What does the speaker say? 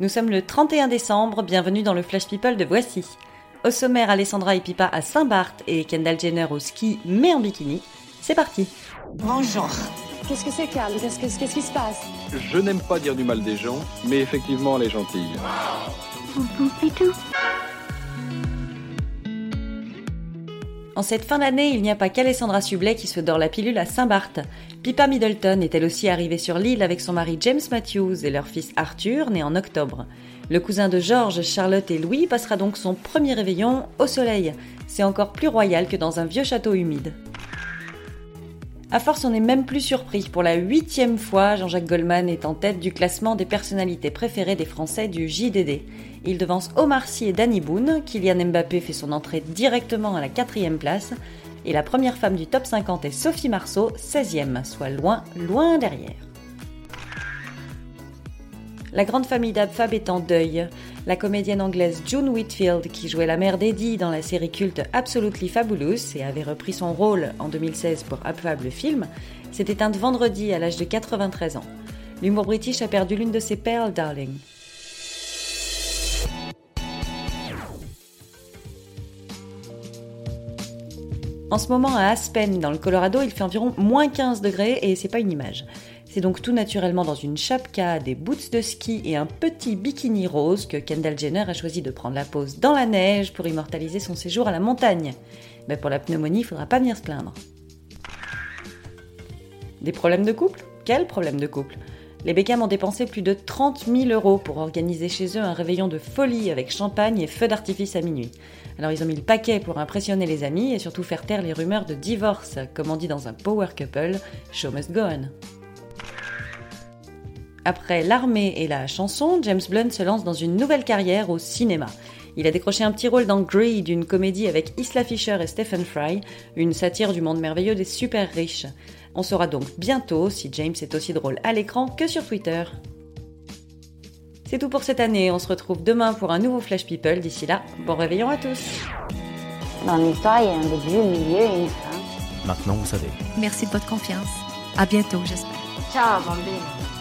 Nous sommes le 31 décembre, bienvenue dans le Flash People de Voici. Au sommaire, Alessandra et Pipa à Saint-Barth et Kendall Jenner au ski mais en bikini. C'est parti Bonjour. Qu'est-ce que c'est, Carl Qu'est-ce que- qu'est-ce qui se passe? Je n'aime pas dire du mal des gens, mais effectivement, elle est gentille. En cette fin d'année, il n'y a pas qu'Alessandra Sublet qui se dort la pilule à Saint-Barth. Pippa Middleton est elle aussi arrivée sur l'île avec son mari James Matthews et leur fils Arthur, né en octobre. Le cousin de George, Charlotte et Louis passera donc son premier réveillon au soleil. C'est encore plus royal que dans un vieux château humide. À force, on n'est même plus surpris. Pour la huitième fois, Jean-Jacques Goldman est en tête du classement des personnalités préférées des Français du JDD. Il devance Omar Sy et Danny Boone. Kylian Mbappé fait son entrée directement à la quatrième place. Et la première femme du top 50 est Sophie Marceau, 16e, soit loin, loin derrière. La grande famille d'Abfab est en deuil. La comédienne anglaise June Whitfield, qui jouait la mère d'Eddie dans la série culte Absolutely Fabulous et avait repris son rôle en 2016 pour Abfab le film, s'est éteinte vendredi à l'âge de 93 ans. L'humour british a perdu l'une de ses perles, darling. En ce moment, à Aspen, dans le Colorado, il fait environ moins 15 degrés et c'est pas une image. C'est donc tout naturellement dans une chapka, des boots de ski et un petit bikini rose que Kendall Jenner a choisi de prendre la pause dans la neige pour immortaliser son séjour à la montagne. Mais pour la pneumonie, il faudra pas venir se plaindre. Des problèmes de couple? Quel problème de couple? Les Beckham ont dépensé plus de 30 000 euros pour organiser chez eux un réveillon de folie avec champagne et feux d'artifice à minuit. Alors ils ont mis le paquet pour impressionner les amis et surtout faire taire les rumeurs de divorce, comme on dit dans un power couple, show must go on. Après l'armée et la chanson, James Blunt se lance dans une nouvelle carrière au cinéma. Il a décroché un petit rôle dans Greed, une comédie avec Isla Fisher et Stephen Fry, une satire du monde merveilleux des super riches. On saura donc bientôt si James est aussi drôle à l'écran que sur Twitter. C'est tout pour cette année, on se retrouve demain pour un nouveau Flash People. D'ici là, bon réveillon à tous Dans l'histoire, il y a un début, un milieu et une fin. Maintenant, vous savez. Merci de votre confiance. À bientôt, j'espère. Ciao, bambine.